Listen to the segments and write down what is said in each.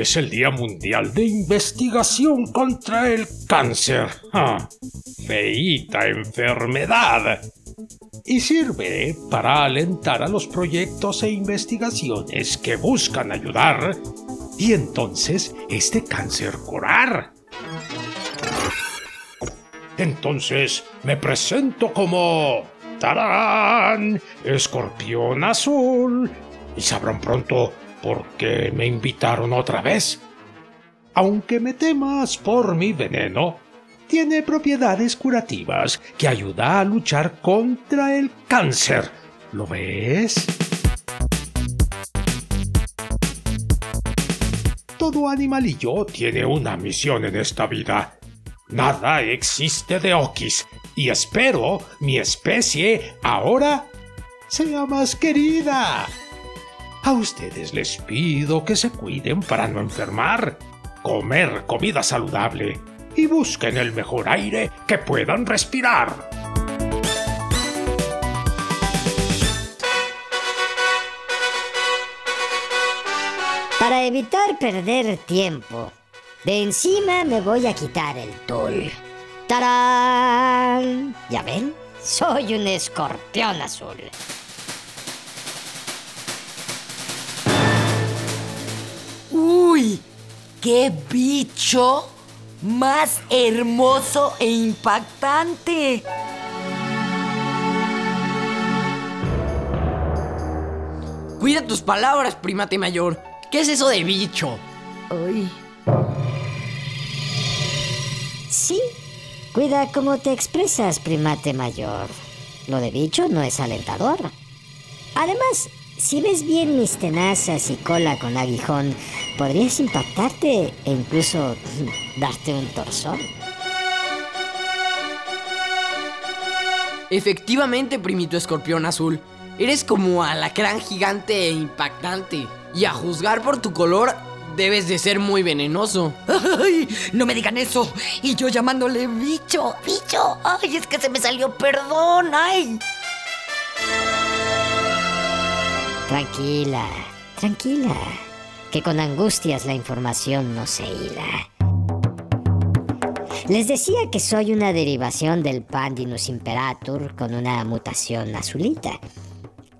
Es el Día Mundial de Investigación contra el Cáncer. ¡Ja! Feíta enfermedad. Y sirve para alentar a los proyectos e investigaciones que buscan ayudar y entonces este cáncer curar. Entonces me presento como... ¡Tarán! Escorpión azul. Y sabrán pronto por qué me invitaron otra vez. Aunque me temas por mi veneno, tiene propiedades curativas que ayuda a luchar contra el cáncer. ¿Lo ves? Todo animalillo tiene una misión en esta vida. Nada existe de Okis y espero mi especie ahora sea más querida. A ustedes les pido que se cuiden para no enfermar, comer comida saludable y busquen el mejor aire que puedan respirar. Para evitar perder tiempo, de encima me voy a quitar el tul. ¡Tarán! ¿Ya ven? Soy un escorpión azul. ¡Uy! ¡Qué bicho más hermoso e impactante! Cuida tus palabras, primate mayor. ¿Qué es eso de bicho? ¡Uy! Sí, cuida cómo te expresas, primate mayor. Lo de bicho no es alentador. Además, si ves bien mis tenazas y cola con aguijón, podrías impactarte e incluso darte un torzón. Efectivamente, primito escorpión azul. Eres como alacrán gigante e impactante. Y a juzgar por tu color, debes de ser muy venenoso. ¡Ay! No me digan eso. Y yo llamándole bicho, bicho. ¡Ay! Es que se me salió perdón. ¡Ay! Tranquila, tranquila, que con angustias la información no se hila. Les decía que soy una derivación del Pandinus imperator con una mutación azulita.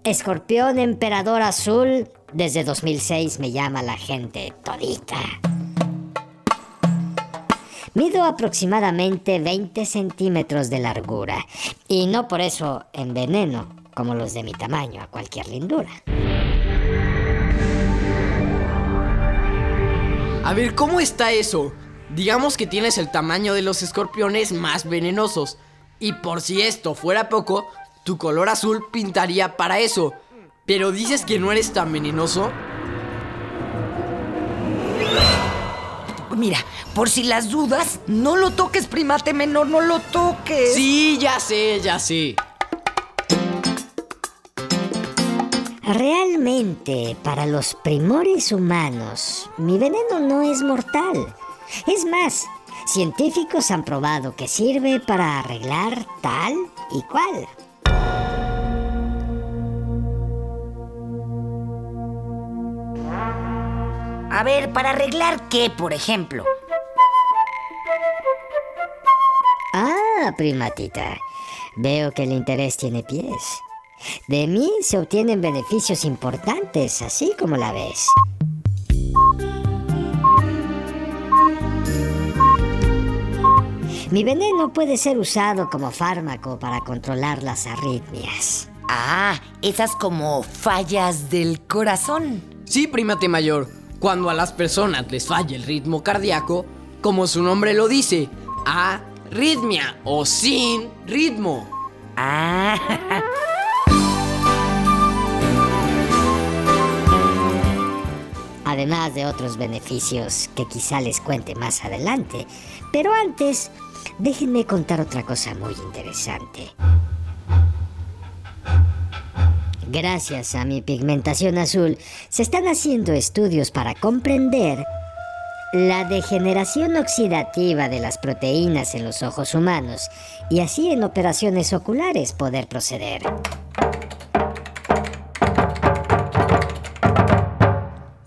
Escorpión emperador azul, desde 2006 me llama la gente todita. Mido aproximadamente 20 centímetros de largura y no por eso enveneno como los de mi tamaño a cualquier lindura. A ver, ¿cómo está eso? Digamos que tienes el tamaño de los escorpiones más venenosos. Y por si esto fuera poco, tu color azul pintaría para eso. Pero dices que no eres tan venenoso. Mira, por si las dudas, no lo toques, primate menor, no lo toques. Sí, ya sé, ya sé. Realmente, para los primores humanos, mi veneno no es mortal. Es más, científicos han probado que sirve para arreglar tal y cual. A ver, ¿para arreglar qué, por ejemplo? Ah, primatita. Veo que el interés tiene pies. De mí se obtienen beneficios importantes, así como la ves. Mi veneno puede ser usado como fármaco para controlar las arritmias. Ah, esas como fallas del corazón. Sí, primate mayor. Cuando a las personas les falla el ritmo cardíaco, como su nombre lo dice, arritmia o sin ritmo. Ah, de otros beneficios que quizá les cuente más adelante. Pero antes, déjenme contar otra cosa muy interesante. Gracias a mi pigmentación azul, se están haciendo estudios para comprender la degeneración oxidativa de las proteínas en los ojos humanos y así en operaciones oculares poder proceder.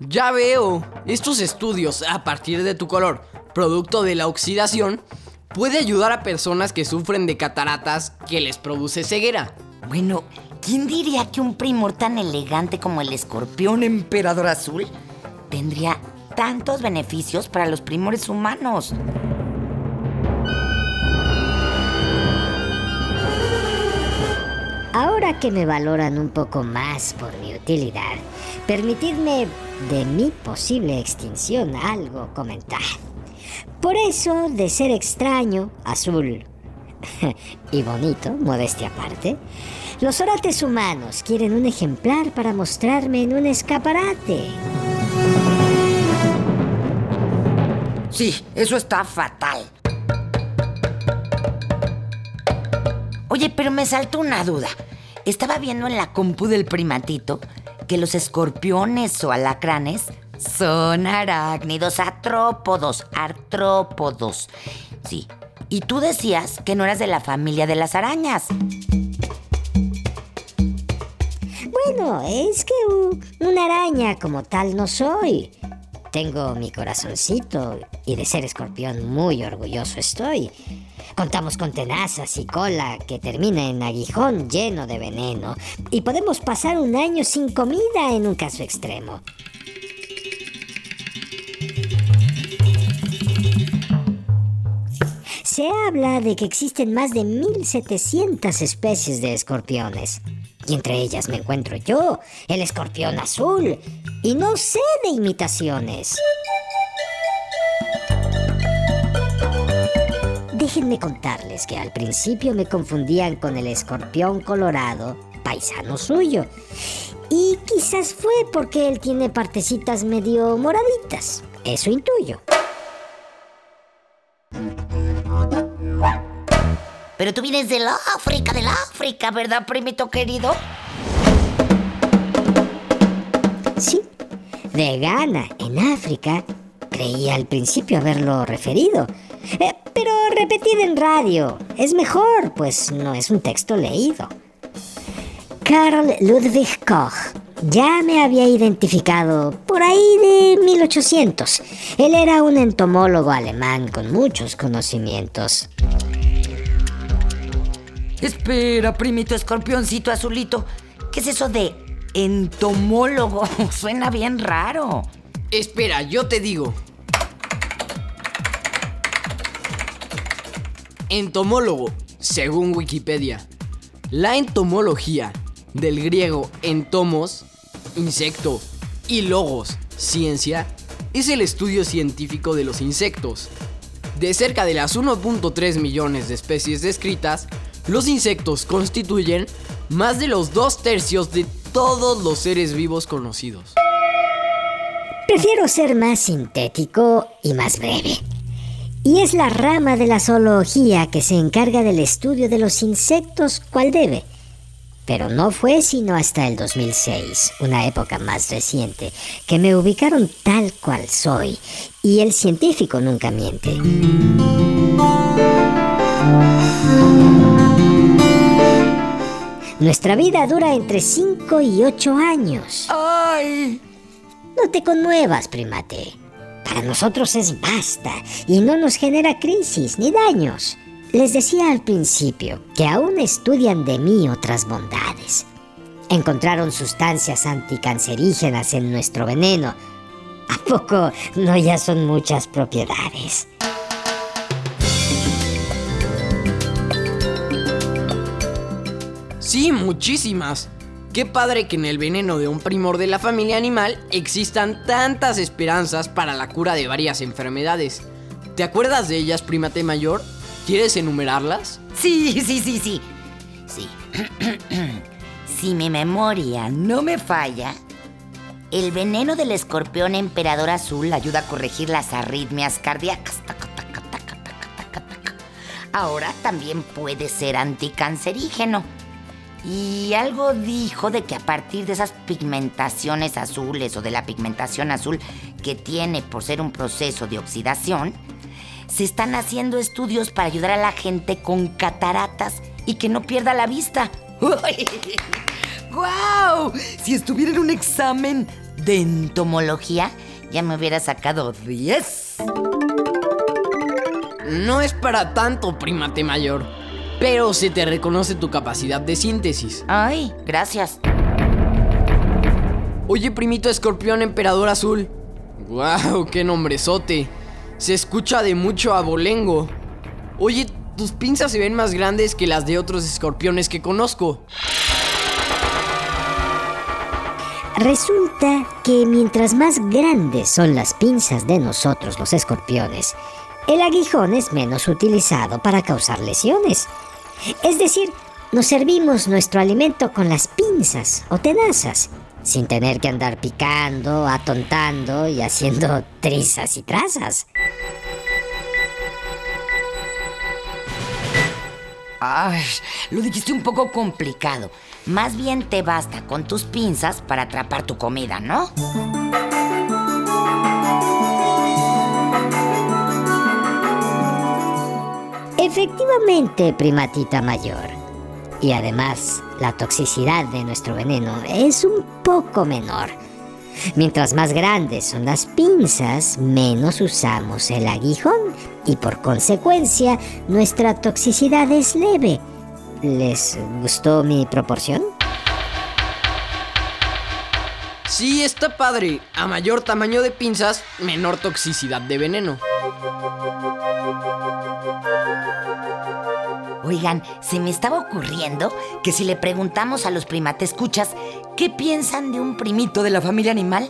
Ya veo. Estos estudios a partir de tu color, producto de la oxidación, puede ayudar a personas que sufren de cataratas que les produce ceguera. Bueno, ¿quién diría que un primor tan elegante como el escorpión emperador azul tendría tantos beneficios para los primores humanos? Ahora que me valoran un poco más por mi utilidad, permitidme de mi posible extinción algo comentar. Por eso, de ser extraño, azul y bonito, modestia aparte, los orates humanos quieren un ejemplar para mostrarme en un escaparate. Sí, eso está fatal. Oye, pero me saltó una duda. Estaba viendo en la compu del primatito que los escorpiones o alacranes son arácnidos, artrópodos, artrópodos. Sí. Y tú decías que no eras de la familia de las arañas. Bueno, es que un- una araña como tal no soy. Tengo mi corazoncito y de ser escorpión muy orgulloso estoy. Contamos con tenazas y cola que termina en aguijón lleno de veneno y podemos pasar un año sin comida en un caso extremo. Se habla de que existen más de 1700 especies de escorpiones. Y entre ellas me encuentro yo, el escorpión azul. Y no sé de imitaciones. Déjenme contarles que al principio me confundían con el escorpión colorado, paisano suyo. Y quizás fue porque él tiene partecitas medio moraditas. Eso intuyo. Pero tú vienes del África, del África, ¿verdad, primito querido? Sí, de Ghana, en África. Creí al principio haberlo referido. Eh, pero repetid en radio. Es mejor, pues no es un texto leído. Carl Ludwig Koch ya me había identificado por ahí de 1800. Él era un entomólogo alemán con muchos conocimientos. Espera, primito escorpioncito azulito. ¿Qué es eso de entomólogo? Suena bien raro. Espera, yo te digo. Entomólogo, según Wikipedia. La entomología, del griego entomos, insecto, y logos, ciencia, es el estudio científico de los insectos. De cerca de las 1.3 millones de especies descritas, los insectos constituyen más de los dos tercios de todos los seres vivos conocidos. Prefiero ser más sintético y más breve. Y es la rama de la zoología que se encarga del estudio de los insectos cual debe. Pero no fue sino hasta el 2006, una época más reciente, que me ubicaron tal cual soy. Y el científico nunca miente. Nuestra vida dura entre 5 y 8 años. ¡Ay! No te conmuevas, primate. Para nosotros es basta y no nos genera crisis ni daños. Les decía al principio que aún estudian de mí otras bondades. Encontraron sustancias anticancerígenas en nuestro veneno. ¿A poco no ya son muchas propiedades? Sí, muchísimas. Qué padre que en el veneno de un primor de la familia animal existan tantas esperanzas para la cura de varias enfermedades. ¿Te acuerdas de ellas, primate mayor? ¿Quieres enumerarlas? Sí, sí, sí, sí. Sí. si mi memoria no me falla, el veneno del escorpión emperador azul ayuda a corregir las arritmias cardíacas. Ahora también puede ser anticancerígeno. Y algo dijo de que a partir de esas pigmentaciones azules o de la pigmentación azul que tiene por ser un proceso de oxidación, se están haciendo estudios para ayudar a la gente con cataratas y que no pierda la vista. ¡Guau! Si estuviera en un examen de entomología, ya me hubiera sacado 10. No es para tanto, primate mayor. Pero se te reconoce tu capacidad de síntesis. Ay, gracias. Oye, primito escorpión emperador azul. ¡Guau! ¡Qué nombrezote! Se escucha de mucho abolengo. Oye, tus pinzas se ven más grandes que las de otros escorpiones que conozco. Resulta que mientras más grandes son las pinzas de nosotros los escorpiones, el aguijón es menos utilizado para causar lesiones. Es decir, nos servimos nuestro alimento con las pinzas o tenazas, sin tener que andar picando, atontando y haciendo trizas y trazas. Ay, lo dijiste un poco complicado. Más bien te basta con tus pinzas para atrapar tu comida, ¿no? Efectivamente, primatita mayor. Y además, la toxicidad de nuestro veneno es un poco menor. Mientras más grandes son las pinzas, menos usamos el aguijón y por consecuencia nuestra toxicidad es leve. ¿Les gustó mi proporción? Sí, está padre. A mayor tamaño de pinzas, menor toxicidad de veneno. Oigan, se me estaba ocurriendo que si le preguntamos a los primatescuchas qué piensan de un primito de la familia animal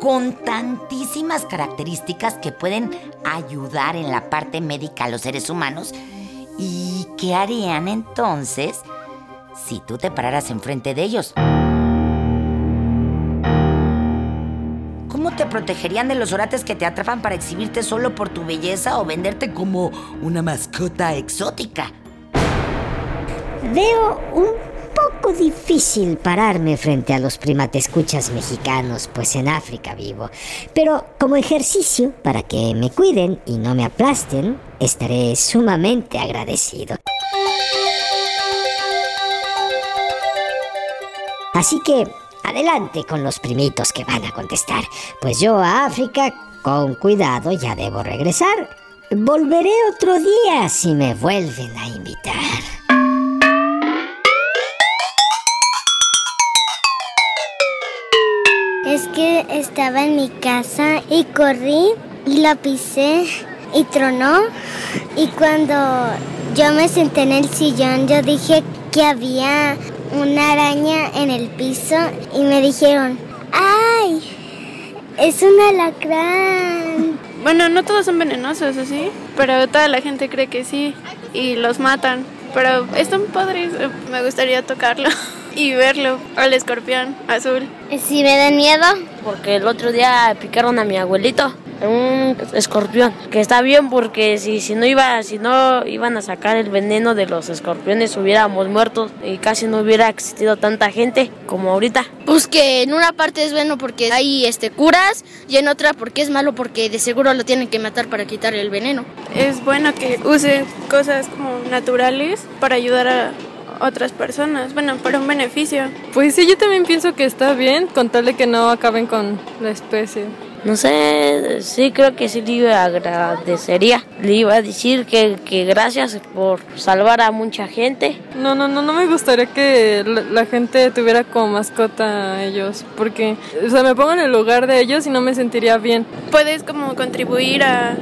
con tantísimas características que pueden ayudar en la parte médica a los seres humanos, ¿y qué harían entonces si tú te pararas enfrente de ellos? Te protegerían de los orates que te atrapan para exhibirte solo por tu belleza o venderte como una mascota exótica? Veo un poco difícil pararme frente a los primatescuchas mexicanos, pues en África vivo. Pero como ejercicio, para que me cuiden y no me aplasten, estaré sumamente agradecido. Así que adelante con los primitos que van a contestar, pues yo a África con cuidado ya debo regresar. Volveré otro día si me vuelven a invitar. Es que estaba en mi casa y corrí y la pisé y tronó. Y cuando yo me senté en el sillón, yo dije que había una araña en el piso y me dijeron, ¡ay! Es un alacrán. Bueno, no todos son venenosos, ¿así? Pero toda la gente cree que sí y los matan. Pero están padres, me gustaría tocarlo y verlo, al escorpión azul. Si me da miedo, Porque el otro día picaron a mi abuelito, un escorpión, que está bien porque si, si no iba, si no iban a sacar el veneno de los escorpiones hubiéramos muerto y casi no hubiera existido tanta gente como ahorita. Pues que en una parte es bueno porque hay este curas y en otra porque es malo porque de seguro lo tienen que matar para quitarle el veneno. Es bueno que usen cosas como naturales para ayudar a otras personas, bueno, para un beneficio. Pues sí, yo también pienso que está bien, con tal de que no acaben con la especie. No sé, sí creo que sí le agradecería. Le iba a decir que, que gracias por salvar a mucha gente. No, no, no, no me gustaría que la, la gente tuviera como mascota a ellos, porque, o sea, me pongo en el lugar de ellos y no me sentiría bien. Puedes como contribuir a,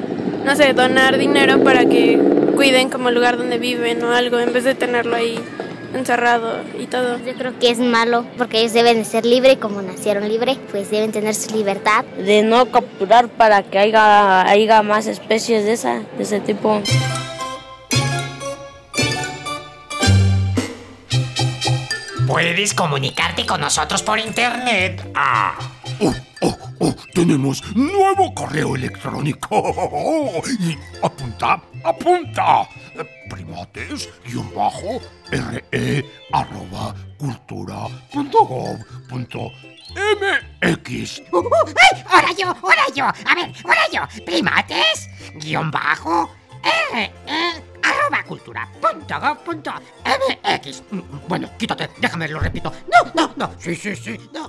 no sé, donar dinero para que cuiden como el lugar donde viven o algo en vez de tenerlo ahí encerrado y todo. yo creo que es malo porque ellos deben de ser libres como nacieron libres, pues deben tener su libertad. De no capturar para que haya, haya más especies de, esa, de ese tipo. Puedes comunicarte con nosotros por internet a Oh, tenemos nuevo correo electrónico. Y apunta, apunta. Primates, guion bajo, re, arroba, cultura, punto gov, punto MX. Uh, ¡Ay! ¡Ahora yo! ¡Ahora yo! A ver, ahora yo. Primates, guion bajo, re, arroba cultura, punto gov, punto MX. Bueno, quítate, déjame, lo repito. No, no, no. Sí, sí, sí, no.